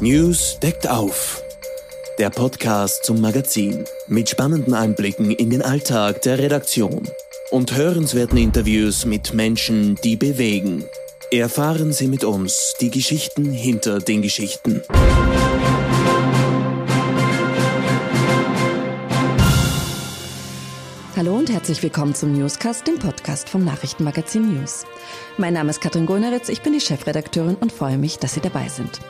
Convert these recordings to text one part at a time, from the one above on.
News deckt auf. Der Podcast zum Magazin mit spannenden Einblicken in den Alltag der Redaktion und hörenswerten Interviews mit Menschen, die bewegen. Erfahren Sie mit uns die Geschichten hinter den Geschichten. Hallo und herzlich willkommen zum Newscast, dem Podcast vom Nachrichtenmagazin News. Mein Name ist Katrin Goneritz, ich bin die Chefredakteurin und freue mich, dass Sie dabei sind.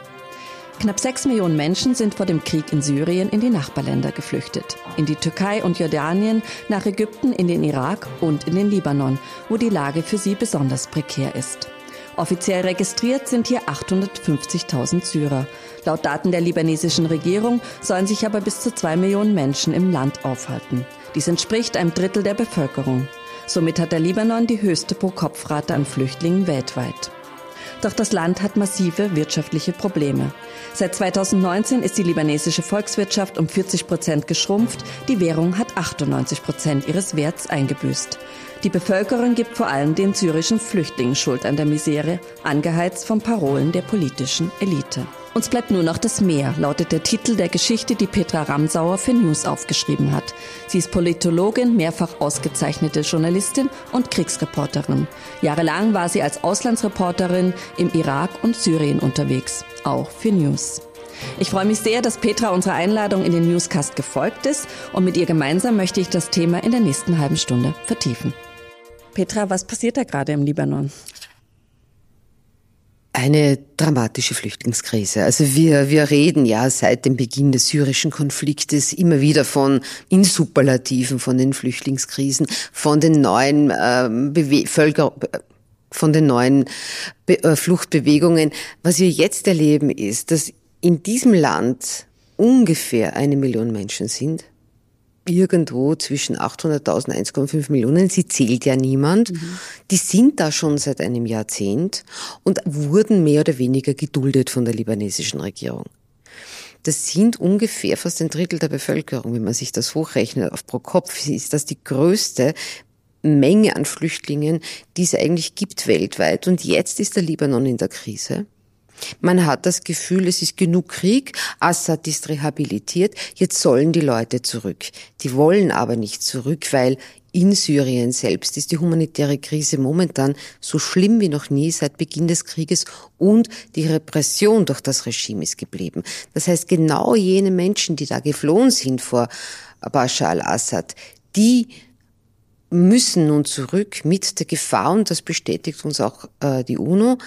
Knapp sechs Millionen Menschen sind vor dem Krieg in Syrien in die Nachbarländer geflüchtet. In die Türkei und Jordanien, nach Ägypten, in den Irak und in den Libanon, wo die Lage für sie besonders prekär ist. Offiziell registriert sind hier 850.000 Syrer. Laut Daten der libanesischen Regierung sollen sich aber bis zu zwei Millionen Menschen im Land aufhalten. Dies entspricht einem Drittel der Bevölkerung. Somit hat der Libanon die höchste Pro-Kopf-Rate an Flüchtlingen weltweit. Doch das Land hat massive wirtschaftliche Probleme. Seit 2019 ist die libanesische Volkswirtschaft um 40 Prozent geschrumpft. Die Währung hat 98 Prozent ihres Werts eingebüßt. Die Bevölkerung gibt vor allem den syrischen Flüchtlingen Schuld an der Misere, angeheizt von Parolen der politischen Elite. Uns bleibt nur noch das Meer, lautet der Titel der Geschichte, die Petra Ramsauer für News aufgeschrieben hat. Sie ist Politologin, mehrfach ausgezeichnete Journalistin und Kriegsreporterin. Jahrelang war sie als Auslandsreporterin im Irak und Syrien unterwegs, auch für News. Ich freue mich sehr, dass Petra unserer Einladung in den Newscast gefolgt ist und mit ihr gemeinsam möchte ich das Thema in der nächsten halben Stunde vertiefen. Petra, was passiert da gerade im Libanon? Eine dramatische Flüchtlingskrise. Also wir, wir reden ja seit dem Beginn des syrischen Konfliktes immer wieder von in Superlativen von den Flüchtlingskrisen, von den neuen äh, Völker, von den neuen Be äh, Fluchtbewegungen. Was wir jetzt erleben ist, dass in diesem Land ungefähr eine Million Menschen sind, irgendwo zwischen 800.000 und 1,5 Millionen. Sie zählt ja niemand. Mhm. Die sind da schon seit einem Jahrzehnt und wurden mehr oder weniger geduldet von der libanesischen Regierung. Das sind ungefähr fast ein Drittel der Bevölkerung. Wenn man sich das hochrechnet auf pro Kopf, ist das die größte Menge an Flüchtlingen, die es eigentlich gibt weltweit. Und jetzt ist der Libanon in der Krise. Man hat das Gefühl, es ist genug Krieg, Assad ist rehabilitiert, jetzt sollen die Leute zurück. Die wollen aber nicht zurück, weil in Syrien selbst ist die humanitäre Krise momentan so schlimm wie noch nie seit Beginn des Krieges und die Repression durch das Regime ist geblieben. Das heißt, genau jene Menschen, die da geflohen sind vor Bashar al-Assad, die müssen nun zurück mit der Gefahr, und das bestätigt uns auch äh, die UNO,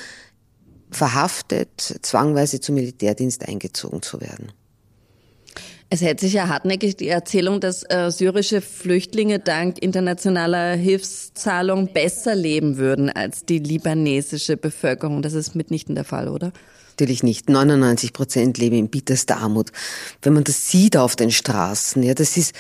verhaftet, zwangweise zum Militärdienst eingezogen zu werden. Es hält sich ja hartnäckig die Erzählung, dass äh, syrische Flüchtlinge dank internationaler Hilfszahlung besser leben würden als die libanesische Bevölkerung. Das ist mitnichten der Fall, oder? Natürlich nicht. 99 Prozent leben in bitterster Armut. Wenn man das sieht auf den Straßen, ja, das ist,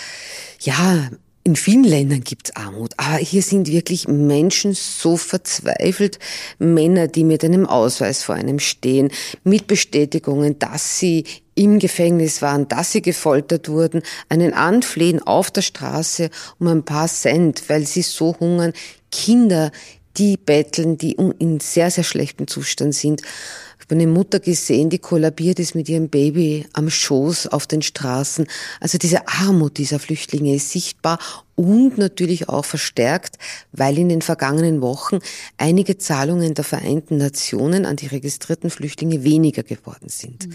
ja, in vielen Ländern gibt es Armut, aber hier sind wirklich Menschen so verzweifelt, Männer, die mit einem Ausweis vor einem stehen, mit Bestätigungen, dass sie im Gefängnis waren, dass sie gefoltert wurden, einen anflehen auf der Straße um ein paar Cent, weil sie so hungern, Kinder, die betteln, die in sehr, sehr schlechtem Zustand sind habe eine Mutter gesehen, die kollabiert ist mit ihrem Baby am Schoß auf den Straßen. Also diese Armut dieser Flüchtlinge ist sichtbar und natürlich auch verstärkt, weil in den vergangenen Wochen einige Zahlungen der Vereinten Nationen an die registrierten Flüchtlinge weniger geworden sind. Mhm.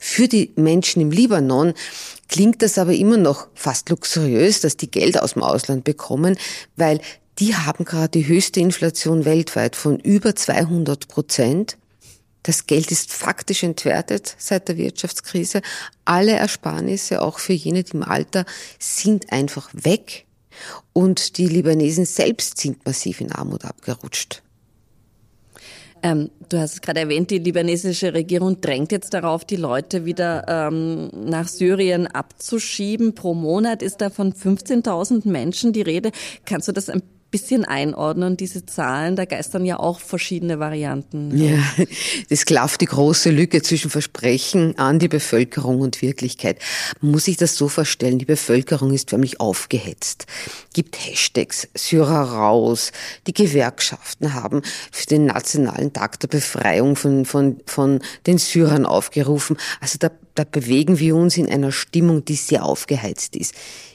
Für die Menschen im Libanon klingt das aber immer noch fast luxuriös, dass die Geld aus dem Ausland bekommen, weil die haben gerade die höchste Inflation weltweit von über 200 Prozent. Das Geld ist faktisch entwertet seit der Wirtschaftskrise. Alle Ersparnisse, auch für jene, die im Alter, sind einfach weg. Und die Libanesen selbst sind massiv in Armut abgerutscht. Ähm, du hast es gerade erwähnt, die libanesische Regierung drängt jetzt darauf, die Leute wieder ähm, nach Syrien abzuschieben. Pro Monat ist da von 15.000 Menschen die Rede. Kannst du das ein bisschen einordnen, diese Zahlen? Da geistern ja auch verschiedene Varianten. Ja, das klafft die große Lücke zwischen Versprechen an die Bevölkerung und Wirklichkeit. Muss sich das so vorstellen, die Bevölkerung ist förmlich aufgehetzt, gibt Hashtags, Syrer raus, die Gewerkschaften haben für den nationalen Tag der Befreiung von, von, von den Syrern aufgerufen. Also da, da bewegen wir uns in einer Stimmung, die sehr aufgeheizt ist.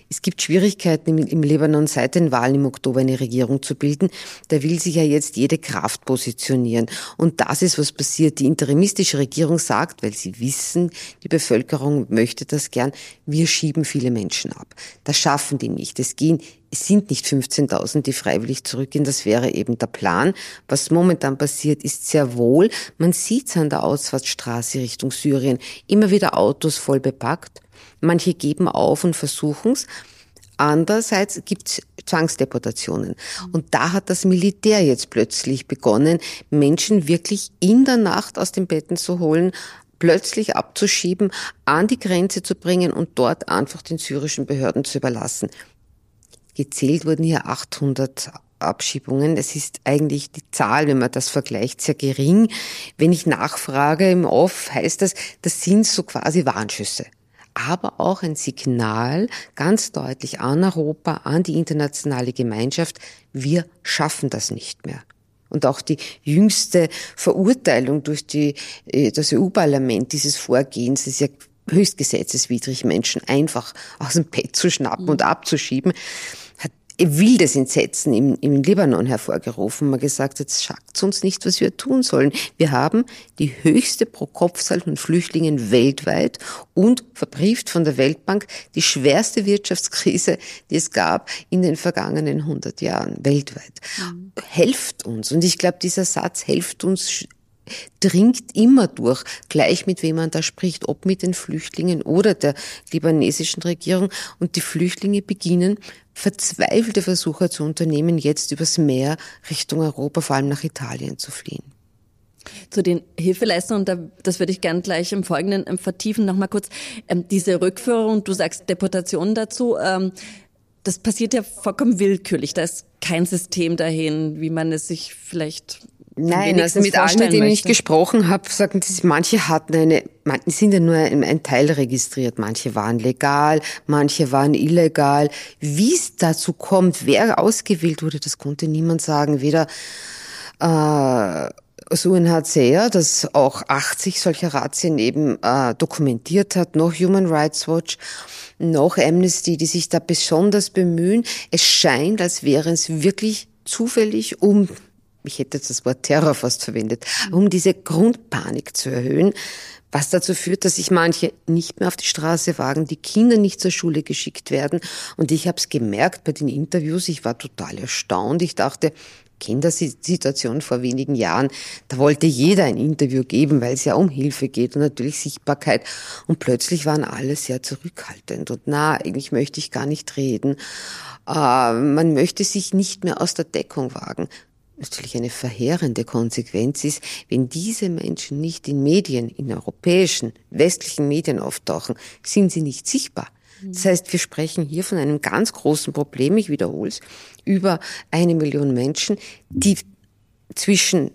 Es gibt Schwierigkeiten im, Libanon seit den Wahlen im Oktober eine Regierung zu bilden. Da will sich ja jetzt jede Kraft positionieren. Und das ist, was passiert. Die interimistische Regierung sagt, weil sie wissen, die Bevölkerung möchte das gern, wir schieben viele Menschen ab. Das schaffen die nicht. Es gehen es sind nicht 15.000, die freiwillig zurückgehen. Das wäre eben der Plan. Was momentan passiert, ist sehr wohl, man sieht es an der Ausfahrtsstraße Richtung Syrien, immer wieder Autos voll bepackt. Manche geben auf und versuchen es. Andererseits gibt es Zwangsdeportationen. Und da hat das Militär jetzt plötzlich begonnen, Menschen wirklich in der Nacht aus den Betten zu holen, plötzlich abzuschieben, an die Grenze zu bringen und dort einfach den syrischen Behörden zu überlassen. Gezählt wurden hier 800 Abschiebungen. Es ist eigentlich die Zahl, wenn man das vergleicht, sehr gering. Wenn ich nachfrage im Off, heißt das, das sind so quasi Warnschüsse aber auch ein Signal ganz deutlich an Europa, an die internationale Gemeinschaft, wir schaffen das nicht mehr. Und auch die jüngste Verurteilung durch die, äh, das EU-Parlament dieses Vorgehens ist ja höchst gesetzeswidrig, Menschen einfach aus dem Bett zu schnappen mhm. und abzuschieben wildes Entsetzen im, im Libanon hervorgerufen. Man gesagt, jetzt sagt uns nicht, was wir tun sollen. Wir haben die höchste Pro-Kopf-Zahl von Flüchtlingen weltweit und verbrieft von der Weltbank die schwerste Wirtschaftskrise, die es gab in den vergangenen 100 Jahren weltweit. Mhm. Helft uns. Und ich glaube, dieser Satz helft uns dringt immer durch, gleich mit wem man da spricht, ob mit den Flüchtlingen oder der libanesischen Regierung. Und die Flüchtlinge beginnen verzweifelte Versuche zu unternehmen, jetzt übers Meer Richtung Europa, vor allem nach Italien zu fliehen. Zu den Hilfeleistungen, das würde ich gern gleich im Folgenden ähm, vertiefen, nochmal kurz. Ähm, diese Rückführung, du sagst Deportationen dazu, ähm, das passiert ja vollkommen willkürlich. Da ist kein System dahin, wie man es sich vielleicht Nein, also mit allen, mit denen möchte. ich gesprochen habe, sagen sie, manche hatten eine, manche sind ja nur ein, Teil registriert, manche waren legal, manche waren illegal. Wie es dazu kommt, wer ausgewählt wurde, das konnte niemand sagen. Weder äh, das UNHCR, das auch 80 solcher Razzien eben äh, dokumentiert hat, noch Human Rights Watch, noch Amnesty, die sich da besonders bemühen. Es scheint, als wäre es wirklich zufällig um ich hätte jetzt das Wort Terror fast verwendet, um diese Grundpanik zu erhöhen, was dazu führt, dass sich manche nicht mehr auf die Straße wagen, die Kinder nicht zur Schule geschickt werden. Und ich habe es gemerkt bei den Interviews, ich war total erstaunt. Ich dachte, Kindersituation vor wenigen Jahren, da wollte jeder ein Interview geben, weil es ja um Hilfe geht und natürlich Sichtbarkeit. Und plötzlich waren alle sehr zurückhaltend und na, eigentlich möchte ich gar nicht reden. Äh, man möchte sich nicht mehr aus der Deckung wagen natürlich eine verheerende Konsequenz ist, wenn diese Menschen nicht in Medien, in europäischen, westlichen Medien auftauchen, sind sie nicht sichtbar. Das heißt, wir sprechen hier von einem ganz großen Problem, ich wiederhole es, über eine Million Menschen, die zwischen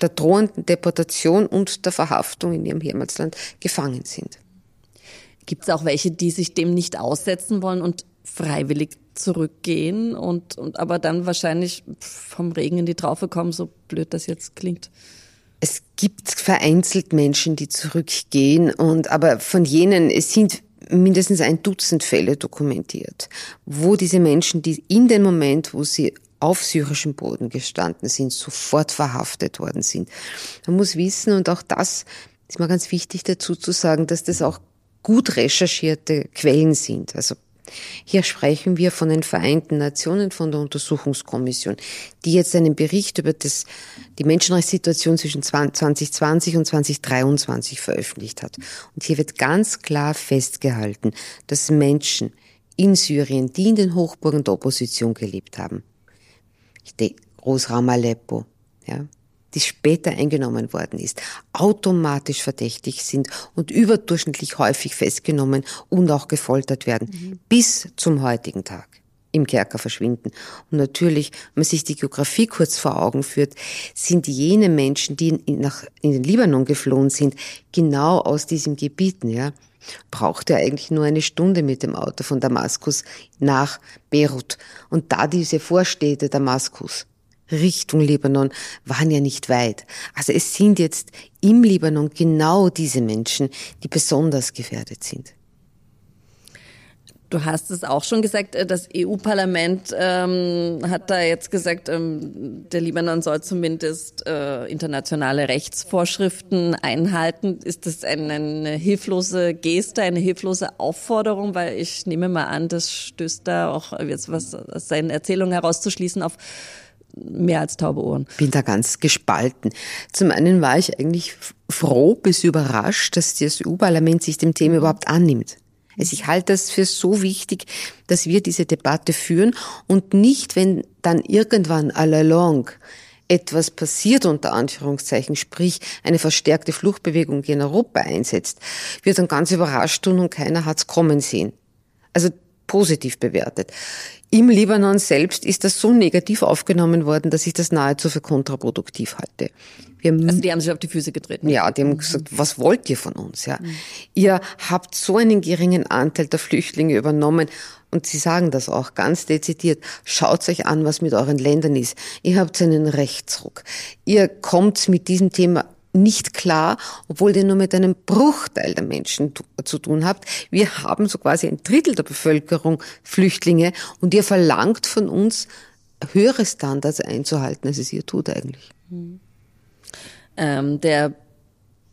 der drohenden Deportation und der Verhaftung in ihrem Heimatland gefangen sind. Gibt es auch welche, die sich dem nicht aussetzen wollen und freiwillig zurückgehen und, und aber dann wahrscheinlich vom Regen in die Traufe kommen, so blöd das jetzt klingt. Es gibt vereinzelt Menschen, die zurückgehen und aber von jenen, es sind mindestens ein Dutzend Fälle dokumentiert, wo diese Menschen, die in dem Moment, wo sie auf syrischem Boden gestanden sind, sofort verhaftet worden sind. Man muss wissen, und auch das ist mal ganz wichtig dazu zu sagen, dass das auch gut recherchierte Quellen sind. Also hier sprechen wir von den Vereinten Nationen, von der Untersuchungskommission, die jetzt einen Bericht über das, die Menschenrechtssituation zwischen 2020 und 2023 veröffentlicht hat. Und hier wird ganz klar festgehalten, dass Menschen in Syrien, die in den Hochburgen der Opposition gelebt haben, Großraum Aleppo, ja, die später eingenommen worden ist, automatisch verdächtig sind und überdurchschnittlich häufig festgenommen und auch gefoltert werden, mhm. bis zum heutigen Tag. im Kerker verschwinden. Und natürlich, wenn man sich die Geografie kurz vor Augen führt, sind jene Menschen, die in, nach, in den Libanon geflohen sind, genau aus diesen Gebieten, ja. Brauchte eigentlich nur eine Stunde mit dem Auto von Damaskus nach Beirut. Und da diese Vorstädte Damaskus Richtung Libanon waren ja nicht weit. Also es sind jetzt im Libanon genau diese Menschen, die besonders gefährdet sind. Du hast es auch schon gesagt, äh, das EU-Parlament ähm, hat da jetzt gesagt, ähm, der Libanon soll zumindest äh, internationale Rechtsvorschriften einhalten. Ist das eine, eine hilflose Geste, eine hilflose Aufforderung? Weil ich nehme mal an, das stößt da auch jetzt was aus seinen Erzählungen herauszuschließen auf mehr als taube Ohren. Bin da ganz gespalten. Zum einen war ich eigentlich froh bis überrascht, dass das EU-Parlament sich dem Thema überhaupt annimmt. Also ich halte das für so wichtig, dass wir diese Debatte führen und nicht, wenn dann irgendwann all along etwas passiert unter Anführungszeichen, sprich eine verstärkte Fluchtbewegung in Europa einsetzt, wird dann ganz überrascht tun und keiner hat's kommen sehen. Also positiv bewertet. Im Libanon selbst ist das so negativ aufgenommen worden, dass ich das nahezu für kontraproduktiv halte. Haben, also die haben sich auf die Füße getreten. Ja, die haben gesagt, was wollt ihr von uns? Ja, mhm. ihr habt so einen geringen Anteil der Flüchtlinge übernommen und sie sagen das auch ganz dezidiert. Schaut euch an, was mit euren Ländern ist. Ihr habt einen Rechtsruck. Ihr kommt mit diesem Thema nicht klar, obwohl ihr nur mit einem Bruchteil der Menschen zu tun habt. Wir haben so quasi ein Drittel der Bevölkerung Flüchtlinge und ihr verlangt von uns höhere Standards einzuhalten, als es ihr tut eigentlich. Ähm, der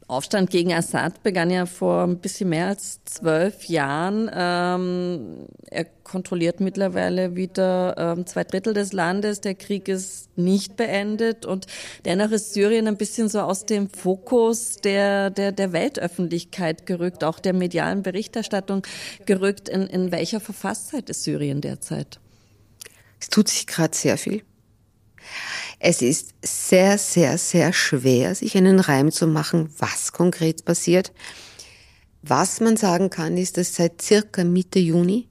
Aufstand gegen Assad begann ja vor ein bisschen mehr als zwölf Jahren. Ähm, er kontrolliert mittlerweile wieder ähm, zwei Drittel des Landes. Der Krieg ist nicht beendet und dennoch ist Syrien ein bisschen so aus dem Fokus der, der, der Weltöffentlichkeit gerückt, auch der medialen Berichterstattung gerückt. In, in welcher Verfasstheit ist Syrien derzeit? Es tut sich gerade sehr viel. Es ist sehr, sehr, sehr schwer, sich einen Reim zu machen, was konkret passiert. Was man sagen kann, ist, dass seit circa Mitte Juni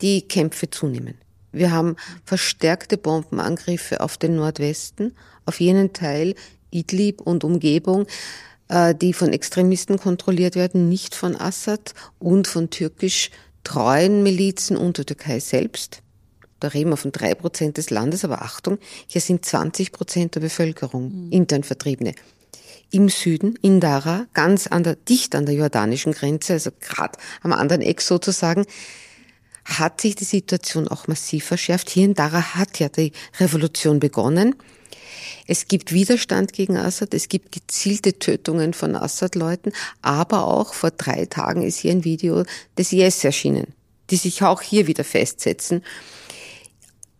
die Kämpfe zunehmen. Wir haben verstärkte Bombenangriffe auf den Nordwesten, auf jenen Teil Idlib und Umgebung, äh, die von Extremisten kontrolliert werden, nicht von Assad und von türkisch treuen Milizen und der Türkei selbst. Da reden wir von drei Prozent des Landes, aber Achtung, hier sind 20 Prozent der Bevölkerung mhm. intern Vertriebene. Im Süden, in Dara, ganz an der, dicht an der jordanischen Grenze, also gerade am anderen Eck sozusagen, hat sich die Situation auch massiv verschärft. Hier in Dara hat ja die Revolution begonnen. Es gibt Widerstand gegen Assad, es gibt gezielte Tötungen von Assad-Leuten, aber auch vor drei Tagen ist hier ein Video des IS erschienen, die sich auch hier wieder festsetzen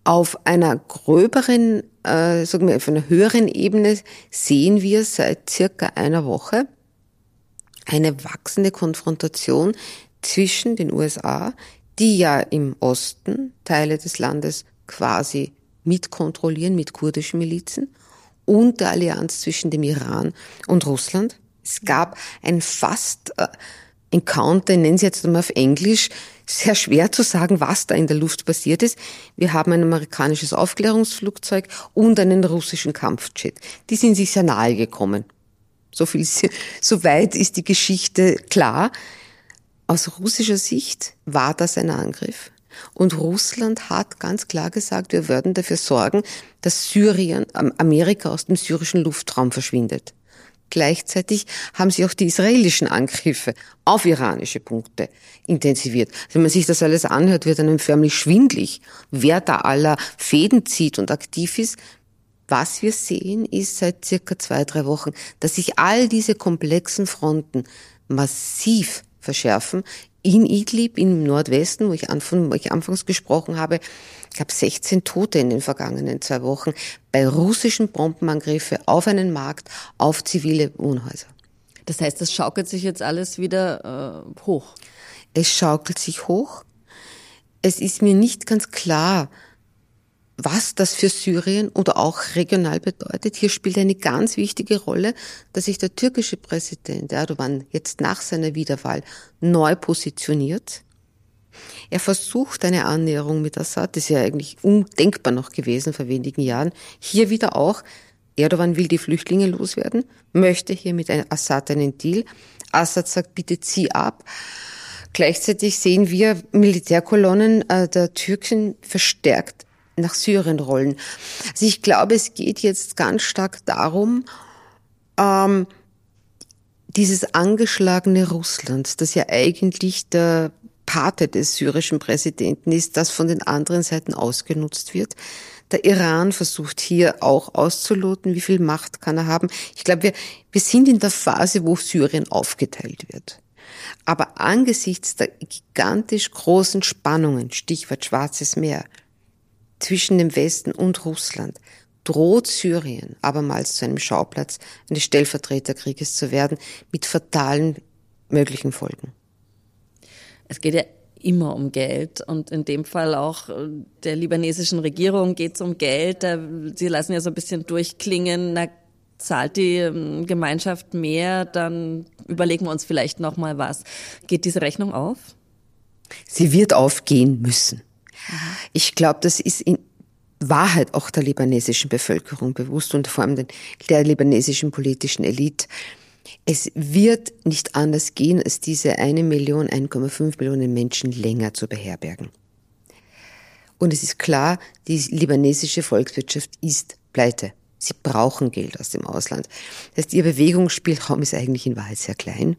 auf einer gröberen, äh, sagen wir, auf einer höheren Ebene sehen wir seit circa einer Woche eine wachsende Konfrontation zwischen den USA, die ja im Osten Teile des Landes quasi mitkontrollieren mit kurdischen Milizen, und der Allianz zwischen dem Iran und Russland. Es gab ein fast Encounter, nennen Sie jetzt einmal auf Englisch, sehr schwer zu sagen, was da in der Luft passiert ist. Wir haben ein amerikanisches Aufklärungsflugzeug und einen russischen Kampfjet. Die sind sich sehr nahe gekommen. So viel, so weit ist die Geschichte klar. Aus russischer Sicht war das ein Angriff. Und Russland hat ganz klar gesagt, wir werden dafür sorgen, dass Syrien, Amerika aus dem syrischen Luftraum verschwindet. Gleichzeitig haben sich auch die israelischen Angriffe auf iranische Punkte intensiviert. Wenn man sich das alles anhört, wird einem förmlich schwindlig, wer da aller Fäden zieht und aktiv ist. Was wir sehen, ist seit circa zwei, drei Wochen, dass sich all diese komplexen Fronten massiv verschärfen. In Idlib, im Nordwesten, wo ich, anfang, wo ich anfangs gesprochen habe, gab 16 Tote in den vergangenen zwei Wochen bei russischen Bombenangriffen auf einen Markt, auf zivile Wohnhäuser. Das heißt, das schaukelt sich jetzt alles wieder äh, hoch. Es schaukelt sich hoch. Es ist mir nicht ganz klar, was das für Syrien oder auch regional bedeutet. Hier spielt eine ganz wichtige Rolle, dass sich der türkische Präsident Erdogan jetzt nach seiner Wiederwahl neu positioniert Er versucht eine Annäherung mit Assad, das ist ja eigentlich undenkbar noch gewesen vor wenigen Jahren. Hier wieder auch, Erdogan will die Flüchtlinge loswerden, möchte hier mit Assad einen Deal. Assad sagt, bitte zieh ab. Gleichzeitig sehen wir Militärkolonnen äh, der Türken verstärkt nach Syrien rollen. Also ich glaube, es geht jetzt ganz stark darum, ähm, dieses angeschlagene Russland, das ja eigentlich der Pate des syrischen Präsidenten ist, das von den anderen Seiten ausgenutzt wird. Der Iran versucht hier auch auszuloten, wie viel Macht kann er haben. Ich glaube, wir, wir sind in der Phase, wo Syrien aufgeteilt wird. Aber angesichts der gigantisch großen Spannungen, Stichwort Schwarzes Meer, zwischen dem Westen und Russland, droht Syrien abermals zu einem Schauplatz eines Stellvertreterkrieges zu werden, mit fatalen möglichen Folgen. Es geht ja immer um Geld und in dem Fall auch der libanesischen Regierung geht es um Geld. Sie lassen ja so ein bisschen durchklingen, na, zahlt die ähm, Gemeinschaft mehr, dann überlegen wir uns vielleicht noch mal was. Geht diese Rechnung auf? Sie wird aufgehen müssen. Ich glaube, das ist in Wahrheit auch der libanesischen Bevölkerung bewusst und vor allem der libanesischen politischen Elite. Es wird nicht anders gehen, als diese eine Million, 1,5 Millionen Menschen länger zu beherbergen. Und es ist klar, die libanesische Volkswirtschaft ist pleite. Sie brauchen Geld aus dem Ausland. Das heißt, ihr Bewegungsspielraum ist eigentlich in Wahrheit sehr klein.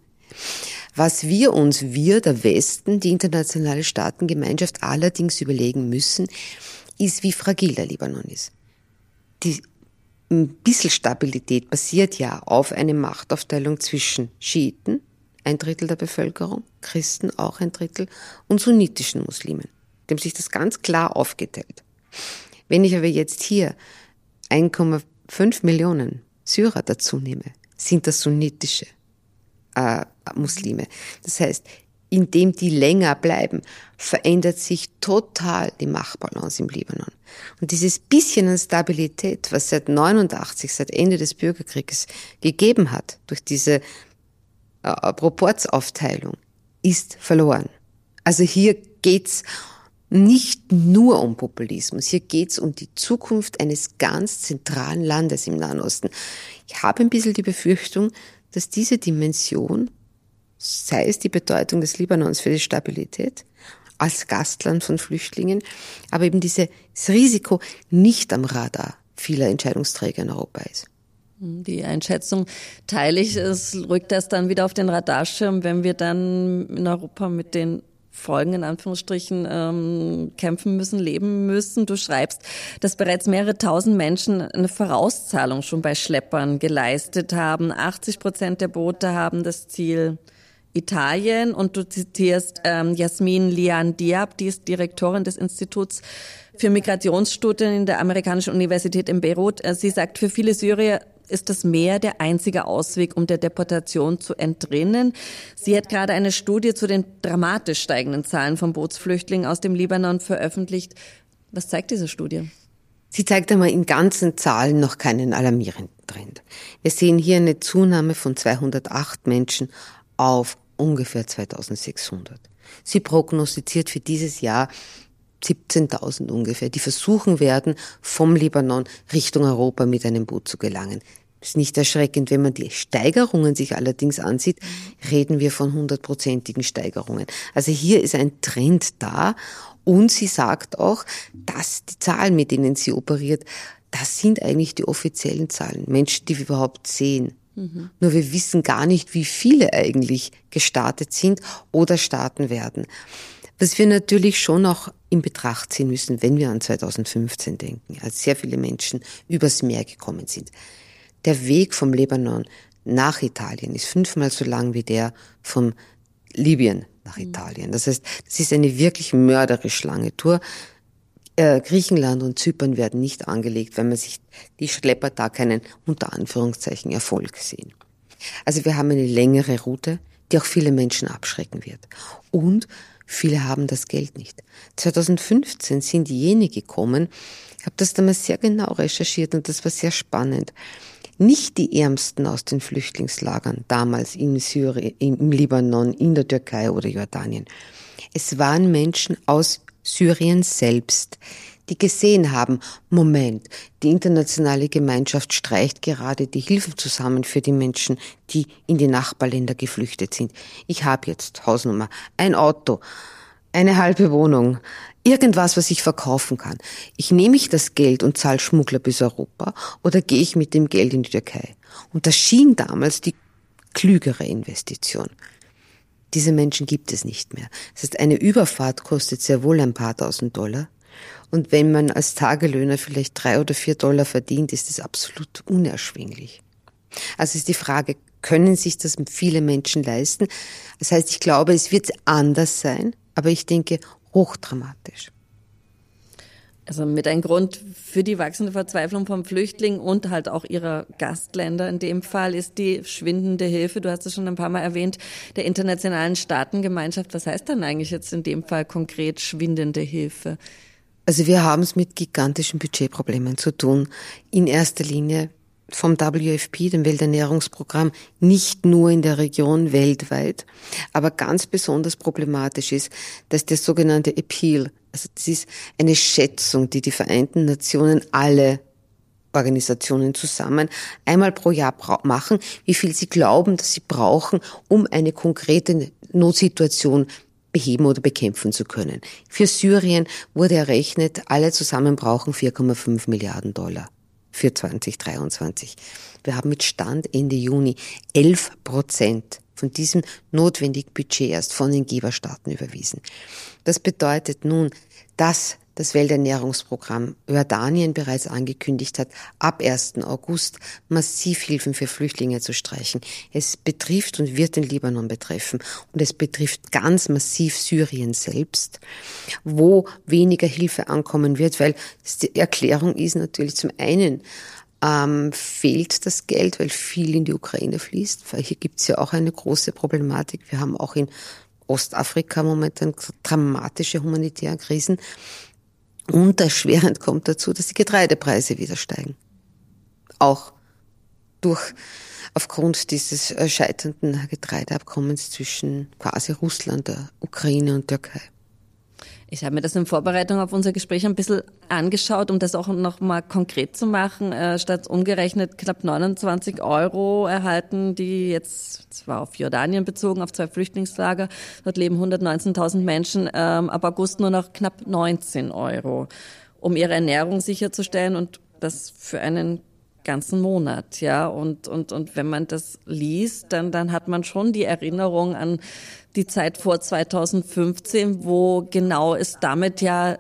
Was wir uns, wir, der Westen, die internationale Staatengemeinschaft allerdings überlegen müssen, ist, wie fragil der Libanon ist. Die ein bisschen Stabilität basiert ja auf eine Machtaufteilung zwischen Schiiten, ein Drittel der Bevölkerung, Christen auch ein Drittel und sunnitischen Muslimen. Dem sich das ganz klar aufgeteilt. Wenn ich aber jetzt hier 1,5 Millionen Syrer dazu nehme, sind das sunnitische äh, Muslime. Das heißt, indem die länger bleiben, verändert sich total die Machtbalance im Libanon. Und dieses bisschen an Stabilität, was seit 89, seit Ende des Bürgerkrieges gegeben hat, durch diese äh, Proportsaufteilung, ist verloren. Also hier geht's nicht nur um Populismus, hier geht's um die Zukunft eines ganz zentralen Landes im Nahen Osten. Ich habe ein bisschen die Befürchtung, dass diese Dimension sei es die Bedeutung des Libanons für die Stabilität als Gastland von Flüchtlingen, aber eben dieses Risiko nicht am Radar vieler Entscheidungsträger in Europa ist. Die Einschätzung teile ich. Es rückt das dann wieder auf den Radarschirm, wenn wir dann in Europa mit den Folgen in Anführungsstrichen ähm, kämpfen müssen, leben müssen. Du schreibst, dass bereits mehrere tausend Menschen eine Vorauszahlung schon bei Schleppern geleistet haben. 80 Prozent der Boote haben das Ziel Italien und du zitierst ähm, Jasmin Lian Diab, die ist Direktorin des Instituts für Migrationsstudien in der amerikanischen Universität in Beirut. Äh, sie sagt, für viele Syrier ist das Meer der einzige Ausweg, um der Deportation zu entrinnen. Sie hat gerade eine Studie zu den dramatisch steigenden Zahlen von Bootsflüchtlingen aus dem Libanon veröffentlicht. Was zeigt diese Studie? Sie zeigt einmal in ganzen Zahlen noch keinen alarmierenden Trend. Wir sehen hier eine Zunahme von 208 Menschen auf ungefähr 2600. Sie prognostiziert für dieses Jahr 17.000 ungefähr, die versuchen werden, vom Libanon Richtung Europa mit einem Boot zu gelangen. Das ist nicht erschreckend. Wenn man die Steigerungen sich allerdings ansieht, reden wir von hundertprozentigen Steigerungen. Also hier ist ein Trend da und sie sagt auch, dass die Zahlen, mit denen sie operiert, das sind eigentlich die offiziellen Zahlen. Menschen, die wir überhaupt sehen. Mhm. Nur wir wissen gar nicht, wie viele eigentlich gestartet sind oder starten werden. Was wir natürlich schon auch in Betracht ziehen müssen, wenn wir an 2015 denken, als sehr viele Menschen übers Meer gekommen sind. Der Weg vom Libanon nach Italien ist fünfmal so lang wie der vom Libyen nach mhm. Italien. Das heißt, es ist eine wirklich mörderisch lange Tour. Äh, Griechenland und Zypern werden nicht angelegt, wenn man sich die Schlepper da keinen unter Anführungszeichen Erfolg sehen. Also wir haben eine längere Route, die auch viele Menschen abschrecken wird. Und viele haben das Geld nicht. 2015 sind jene gekommen, ich habe das damals sehr genau recherchiert und das war sehr spannend. Nicht die Ärmsten aus den Flüchtlingslagern, damals in Syrien, im Libanon, in der Türkei oder Jordanien. Es waren Menschen aus Syrien selbst, die gesehen haben, Moment, die internationale Gemeinschaft streicht gerade die Hilfen zusammen für die Menschen, die in die Nachbarländer geflüchtet sind. Ich habe jetzt Hausnummer, ein Auto, eine halbe Wohnung, irgendwas, was ich verkaufen kann. Ich nehme ich das Geld und zahle Schmuggler bis Europa oder gehe ich mit dem Geld in die Türkei? Und das schien damals die klügere Investition. Diese Menschen gibt es nicht mehr. Das heißt, eine Überfahrt kostet sehr wohl ein paar tausend Dollar. Und wenn man als Tagelöhner vielleicht drei oder vier Dollar verdient, ist es absolut unerschwinglich. Also ist die Frage, können sich das viele Menschen leisten? Das heißt, ich glaube, es wird anders sein, aber ich denke hochdramatisch. Also mit ein Grund für die wachsende Verzweiflung von Flüchtlingen und halt auch ihrer Gastländer in dem Fall ist die schwindende Hilfe, du hast es schon ein paar Mal erwähnt, der internationalen Staatengemeinschaft. Was heißt dann eigentlich jetzt in dem Fall konkret schwindende Hilfe? Also wir haben es mit gigantischen Budgetproblemen zu tun. In erster Linie vom WFP, dem Welternährungsprogramm, nicht nur in der Region weltweit. Aber ganz besonders problematisch ist, dass der sogenannte Appeal, also das ist eine Schätzung, die die Vereinten Nationen alle Organisationen zusammen einmal pro Jahr machen, wie viel sie glauben, dass sie brauchen, um eine konkrete Notsituation beheben oder bekämpfen zu können. Für Syrien wurde errechnet, alle zusammen brauchen 4,5 Milliarden Dollar für 2023. Wir haben mit Stand Ende Juni 11 Prozent von diesem notwendigen Budget erst von den Geberstaaten überwiesen. Das bedeutet nun, dass das Welternährungsprogramm Jordanien bereits angekündigt hat, ab 1. August massiv Hilfen für Flüchtlinge zu streichen. Es betrifft und wird den Libanon betreffen. Und es betrifft ganz massiv Syrien selbst, wo weniger Hilfe ankommen wird, weil die Erklärung ist natürlich zum einen, ähm, fehlt das Geld, weil viel in die Ukraine fließt. Weil hier gibt es ja auch eine große Problematik. Wir haben auch in Ostafrika momentan dramatische humanitäre Krisen. Und erschwerend kommt dazu, dass die Getreidepreise wieder steigen. Auch durch, aufgrund dieses äh, scheiternden Getreideabkommens zwischen quasi Russland, der Ukraine und Türkei. Ich habe mir das in Vorbereitung auf unser Gespräch ein bisschen angeschaut, um das auch noch mal konkret zu machen. Äh, statt umgerechnet knapp 29 Euro erhalten die jetzt, zwar auf Jordanien bezogen, auf zwei Flüchtlingslager, dort leben 119.000 Menschen, ähm, ab August nur noch knapp 19 Euro, um ihre Ernährung sicherzustellen und das für einen ganzen Monat, ja. Und, und, und wenn man das liest, dann, dann hat man schon die Erinnerung an die Zeit vor 2015, wo genau es damit ja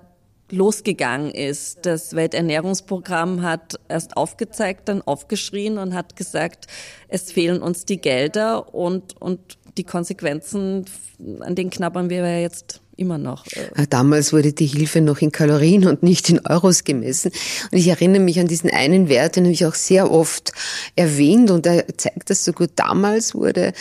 losgegangen ist. Das Welternährungsprogramm hat erst aufgezeigt, dann aufgeschrien und hat gesagt, es fehlen uns die Gelder und, und die Konsequenzen, an denen knabbern wir ja jetzt immer noch. Äh. Damals wurde die Hilfe noch in Kalorien und nicht in Euros gemessen. Und ich erinnere mich an diesen einen Wert, den habe ich auch sehr oft erwähnt und er zeigt das so gut. Damals wurde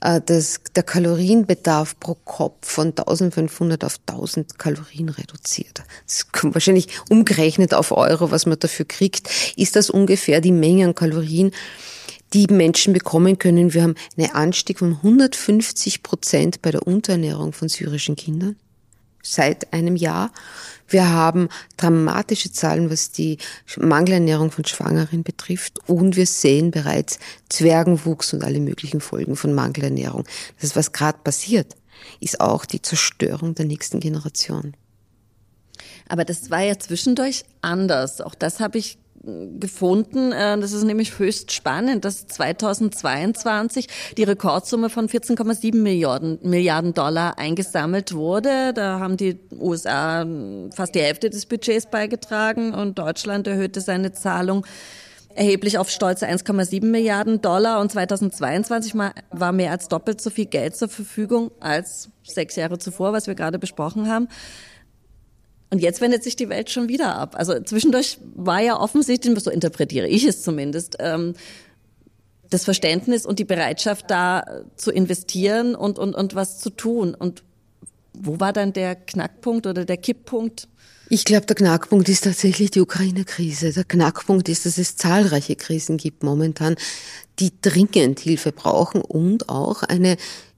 äh, das, der Kalorienbedarf pro Kopf von 1500 auf 1000 Kalorien reduziert. Das kommt wahrscheinlich umgerechnet auf Euro, was man dafür kriegt, ist das ungefähr die Menge an Kalorien, die Menschen bekommen können. Wir haben einen Anstieg von 150 Prozent bei der Unterernährung von syrischen Kindern seit einem Jahr. Wir haben dramatische Zahlen, was die Mangelernährung von Schwangeren betrifft. Und wir sehen bereits Zwergenwuchs und alle möglichen Folgen von Mangelernährung. Das ist, was gerade passiert, ist auch die Zerstörung der nächsten Generation. Aber das war ja zwischendurch anders. Auch das habe ich gefunden. Äh, das ist nämlich höchst spannend, dass 2022 die Rekordsumme von 14,7 Milliarden, Milliarden Dollar eingesammelt wurde. Da haben die USA fast die Hälfte des Budgets beigetragen und Deutschland erhöhte seine Zahlung erheblich auf stolze 1,7 Milliarden Dollar und 2022 war mehr als doppelt so viel Geld zur Verfügung als sechs Jahre zuvor, was wir gerade besprochen haben. Und jetzt wendet sich die Welt schon wieder ab. Also zwischendurch war ja offensichtlich, so interpretiere ich es zumindest, ähm, das Verständnis und die Bereitschaft da zu investieren und, und, und was zu tun. Und wo war dann der Knackpunkt oder der Kipppunkt? Ich glaube, der Knackpunkt ist tatsächlich die Ukraine-Krise. Der Knackpunkt ist, dass es zahlreiche Krisen gibt momentan, die dringend Hilfe brauchen und auch eine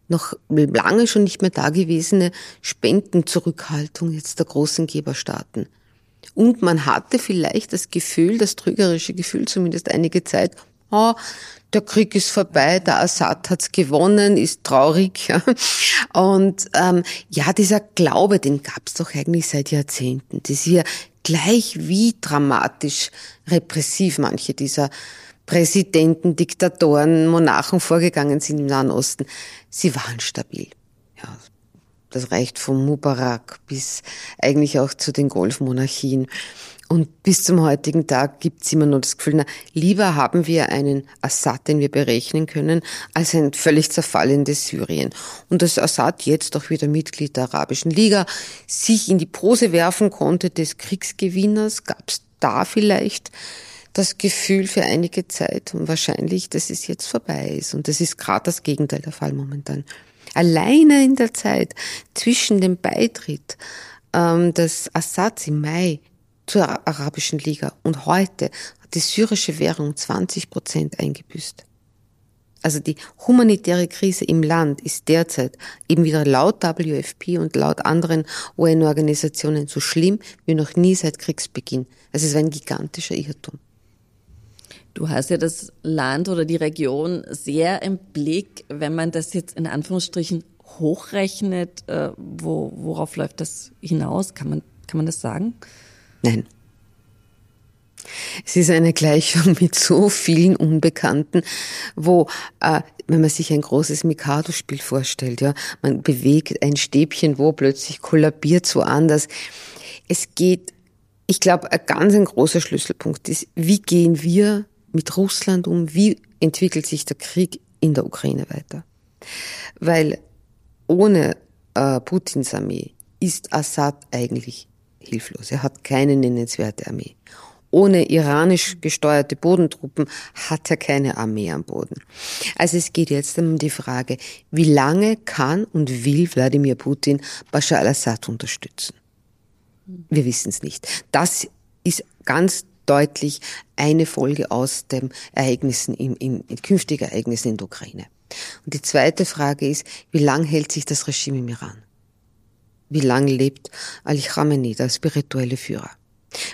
noch lange schon nicht mehr dagewesene Spendenzurückhaltung jetzt der großen Geberstaaten. Und man hatte vielleicht das Gefühl, das trügerische Gefühl zumindest einige Zeit, oh, der Krieg ist vorbei, der Assad hat's gewonnen, ist traurig. Ja. Und ähm, ja, dieser Glaube, den gab's doch eigentlich seit Jahrzehnten. Das ja gleich wie dramatisch repressiv manche dieser Präsidenten, Diktatoren, Monarchen vorgegangen sind im Nahen Osten. Sie waren stabil. Ja, das reicht vom Mubarak bis eigentlich auch zu den Golfmonarchien. Und bis zum heutigen Tag gibt es immer nur das Gefühl, na, lieber haben wir einen Assad, den wir berechnen können, als ein völlig zerfallendes Syrien. Und dass Assad jetzt auch wieder Mitglied der Arabischen Liga sich in die Pose werfen konnte des Kriegsgewinners, gab es da vielleicht das Gefühl für einige Zeit und wahrscheinlich, dass es jetzt vorbei ist. Und das ist gerade das Gegenteil der Fall momentan. Alleine in der Zeit zwischen dem Beitritt ähm, des Assads im Mai zur Arabischen Liga und heute hat die syrische Währung 20 Prozent eingebüßt. Also die humanitäre Krise im Land ist derzeit eben wieder laut WFP und laut anderen UN-Organisationen so schlimm wie noch nie seit Kriegsbeginn. Es ist ein gigantischer Irrtum. Du hast ja das Land oder die Region sehr im Blick, wenn man das jetzt in Anführungsstrichen hochrechnet. Äh, wo, worauf läuft das hinaus? Kann man, kann man das sagen? Nein. Es ist eine Gleichung mit so vielen Unbekannten, wo, äh, wenn man sich ein großes Mikado-Spiel vorstellt, ja, man bewegt ein Stäbchen, wo plötzlich kollabiert so anders. Es geht, ich glaube, ein ganz ein großer Schlüsselpunkt ist, wie gehen wir mit Russland um? Wie entwickelt sich der Krieg in der Ukraine weiter? Weil ohne äh, Putins Armee ist Assad eigentlich hilflos. Er hat keine nennenswerte Armee. Ohne iranisch gesteuerte Bodentruppen hat er keine Armee am Boden. Also es geht jetzt um die Frage, wie lange kann und will Wladimir Putin Bashar al-Assad unterstützen? Wir wissen es nicht. Das ist ganz deutlich eine Folge aus den Ereignissen im, im, im künftigen Ereignissen in der Ukraine. Und die zweite Frage ist, wie lang hält sich das Regime im Iran? Wie lange lebt Ali Khamenei, der spirituelle Führer?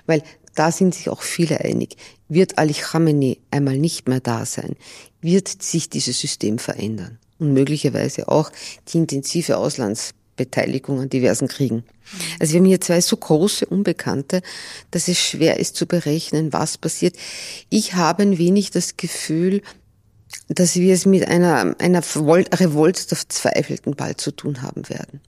Weil da sind sich auch viele einig. Wird Ali Khamenei einmal nicht mehr da sein, wird sich dieses System verändern. Und möglicherweise auch die intensive Auslandsbeteiligung an diversen Kriegen. Also wir haben hier zwei so große Unbekannte, dass es schwer ist zu berechnen, was passiert. Ich habe ein wenig das Gefühl, dass wir es mit einer, einer Revolt der Verzweifelten bald zu tun haben werden.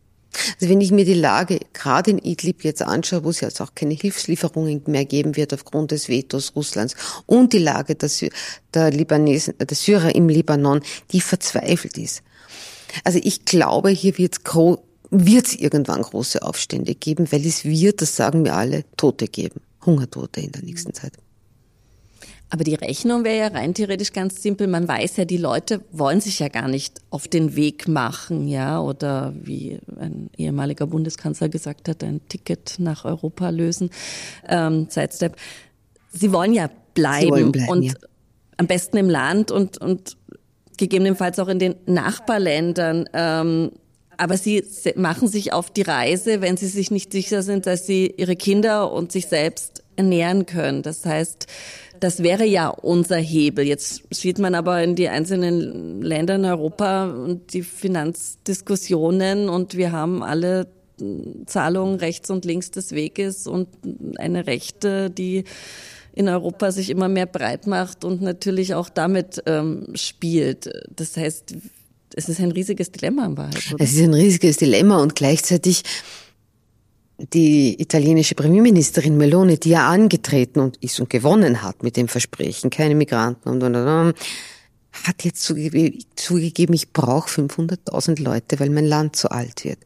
Also wenn ich mir die Lage gerade in Idlib jetzt anschaue, wo es jetzt auch keine Hilfslieferungen mehr geben wird aufgrund des Vetos Russlands und die Lage der, der Libanesen, der Syrer im Libanon, die verzweifelt ist. Also ich glaube, hier wird wird es irgendwann große Aufstände geben, weil es wird, das sagen wir alle, Tote geben, Hungertote in der nächsten Zeit. Aber die Rechnung wäre ja rein theoretisch ganz simpel. Man weiß ja, die Leute wollen sich ja gar nicht auf den Weg machen, ja, oder wie ein ehemaliger Bundeskanzler gesagt hat, ein Ticket nach Europa lösen, ähm, Sidestep. Sie wollen ja bleiben, wollen bleiben und ja. am besten im Land und, und gegebenenfalls auch in den Nachbarländern. Ähm, aber sie machen sich auf die Reise, wenn sie sich nicht sicher sind, dass sie ihre Kinder und sich selbst ernähren können. Das heißt, das wäre ja unser Hebel. Jetzt sieht man aber in die einzelnen Länder in Europa und die Finanzdiskussionen und wir haben alle Zahlungen rechts und links des Weges und eine Rechte, die in Europa sich immer mehr breit macht und natürlich auch damit ähm, spielt. Das heißt, es ist ein riesiges Dilemma in Wahrheit. Oder? Es ist ein riesiges Dilemma und gleichzeitig die italienische Premierministerin Meloni, die ja angetreten und ist und gewonnen hat mit dem Versprechen, keine Migranten und, und, und hat jetzt zugegeben, ich brauche 500.000 Leute, weil mein Land zu alt wird.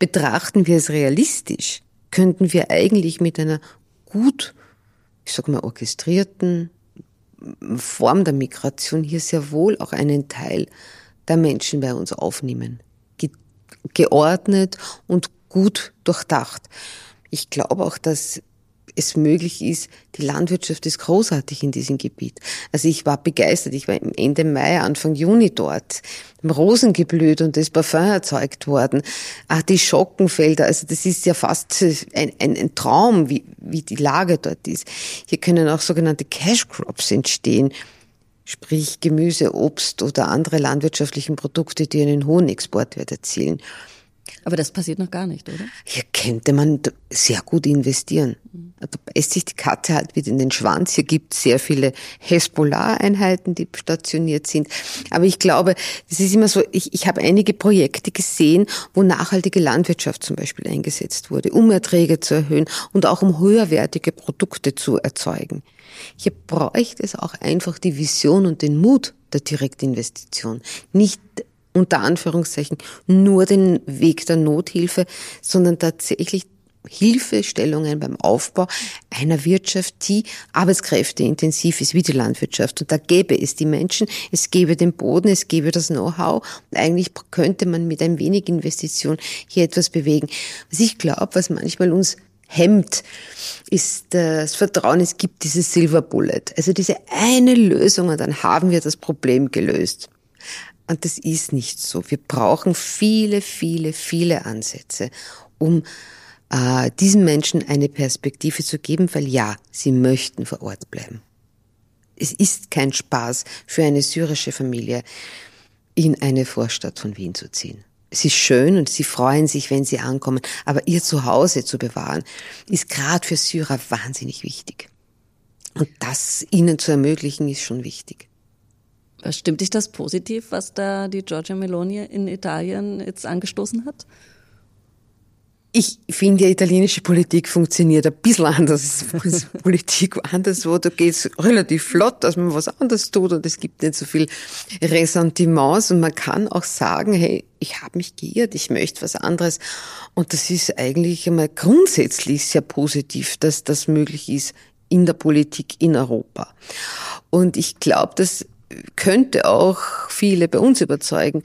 Betrachten wir es realistisch, könnten wir eigentlich mit einer gut, ich sag mal, orchestrierten Form der Migration hier sehr wohl auch einen Teil der Menschen bei uns aufnehmen. geordnet und gut durchdacht. Ich glaube auch, dass es möglich ist. Die Landwirtschaft ist großartig in diesem Gebiet. Also ich war begeistert. Ich war Ende Mai, Anfang Juni dort. Rosen geblüht und das Parfum erzeugt worden. Ah, die Schockenfelder. Also das ist ja fast ein, ein, ein Traum, wie, wie die Lage dort ist. Hier können auch sogenannte Cash Crops entstehen sprich Gemüse, Obst oder andere landwirtschaftlichen Produkte, die einen hohen Exportwert erzielen. Aber das passiert noch gar nicht, oder? Hier könnte man sehr gut investieren. Da beißt sich die Katze halt wieder in den Schwanz. Hier gibt es sehr viele Hezbollah-Einheiten, die stationiert sind. Aber ich glaube, es ist immer so, ich, ich habe einige Projekte gesehen, wo nachhaltige Landwirtschaft zum Beispiel eingesetzt wurde, um Erträge zu erhöhen und auch um höherwertige Produkte zu erzeugen. Hier bräuchte es auch einfach die Vision und den Mut der Direktinvestition. Nicht unter Anführungszeichen nur den Weg der Nothilfe, sondern tatsächlich Hilfestellungen beim Aufbau einer Wirtschaft, die arbeitskräfteintensiv ist, wie die Landwirtschaft. Und da gäbe es die Menschen, es gäbe den Boden, es gäbe das Know-how. Und eigentlich könnte man mit ein wenig Investition hier etwas bewegen. Was ich glaube, was manchmal uns hemmt, ist das Vertrauen, es gibt dieses Silver Bullet. Also diese eine Lösung und dann haben wir das Problem gelöst. Und das ist nicht so. Wir brauchen viele, viele, viele Ansätze, um äh, diesen Menschen eine Perspektive zu geben, weil ja, sie möchten vor Ort bleiben. Es ist kein Spaß für eine syrische Familie, in eine Vorstadt von Wien zu ziehen. Es ist schön und sie freuen sich, wenn sie ankommen, aber ihr Zuhause zu bewahren, ist gerade für Syrer wahnsinnig wichtig. Und das ihnen zu ermöglichen, ist schon wichtig. Stimmt dich das positiv, was da die Giorgia Meloni in Italien jetzt angestoßen hat? Ich finde, die italienische Politik funktioniert ein bisschen anders als Politik anderswo. Da geht es relativ flott, dass man was anderes tut und es gibt nicht so viel Ressentiments und man kann auch sagen, hey, ich habe mich geirrt, ich möchte was anderes. Und das ist eigentlich einmal grundsätzlich sehr positiv, dass das möglich ist in der Politik in Europa. Und ich glaube, dass könnte auch viele bei uns überzeugen.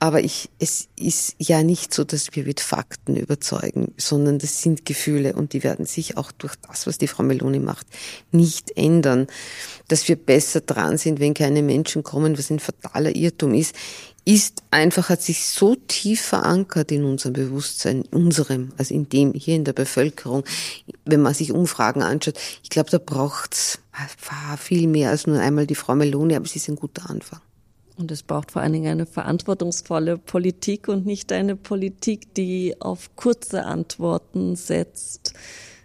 Aber ich, es ist ja nicht so, dass wir mit Fakten überzeugen, sondern das sind Gefühle und die werden sich auch durch das, was die Frau Meloni macht, nicht ändern. Dass wir besser dran sind, wenn keine Menschen kommen, was ein fataler Irrtum ist ist einfach, hat sich so tief verankert in unserem Bewusstsein, unserem, also in dem, hier in der Bevölkerung, wenn man sich Umfragen anschaut. Ich glaube, da braucht's viel mehr als nur einmal die Frau Meloni, aber es ist ein guter Anfang. Und es braucht vor allen Dingen eine verantwortungsvolle Politik und nicht eine Politik, die auf kurze Antworten setzt,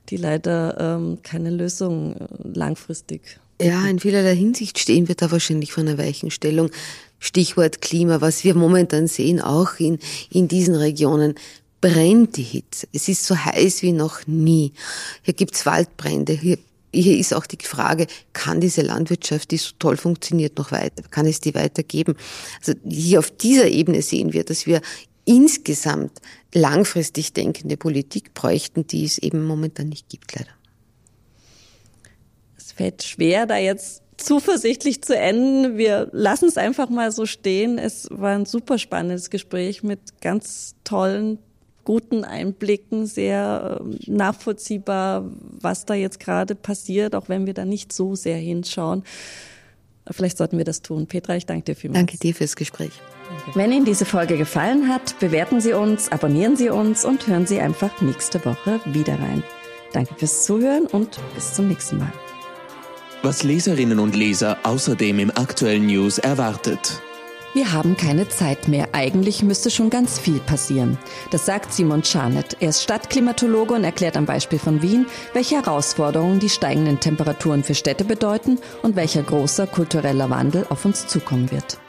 die leider ähm, keine Lösung äh, langfristig. Ja, in vielerlei Hinsicht stehen wir da wahrscheinlich vor einer Weichenstellung. Stichwort Klima, was wir momentan sehen, auch in, in diesen Regionen, brennt die Hitze. Es ist so heiß wie noch nie. Hier gibt's Waldbrände. Hier, hier ist auch die Frage, kann diese Landwirtschaft, die so toll funktioniert, noch weiter? Kann es die weitergeben? Also hier auf dieser Ebene sehen wir, dass wir insgesamt langfristig denkende Politik bräuchten, die es eben momentan nicht gibt, leider. Es fällt schwer, da jetzt zuversichtlich zu enden. Wir lassen es einfach mal so stehen. Es war ein super spannendes Gespräch mit ganz tollen, guten Einblicken, sehr ähm, nachvollziehbar, was da jetzt gerade passiert, auch wenn wir da nicht so sehr hinschauen. Vielleicht sollten wir das tun. Petra, ich danke dir vielmals. Danke dir fürs Gespräch. Wenn Ihnen diese Folge gefallen hat, bewerten Sie uns, abonnieren Sie uns und hören Sie einfach nächste Woche wieder rein. Danke fürs Zuhören und bis zum nächsten Mal was Leserinnen und Leser außerdem im aktuellen News erwartet. Wir haben keine Zeit mehr. Eigentlich müsste schon ganz viel passieren. Das sagt Simon Scharnett. Er ist Stadtklimatologe und erklärt am Beispiel von Wien, welche Herausforderungen die steigenden Temperaturen für Städte bedeuten und welcher großer kultureller Wandel auf uns zukommen wird.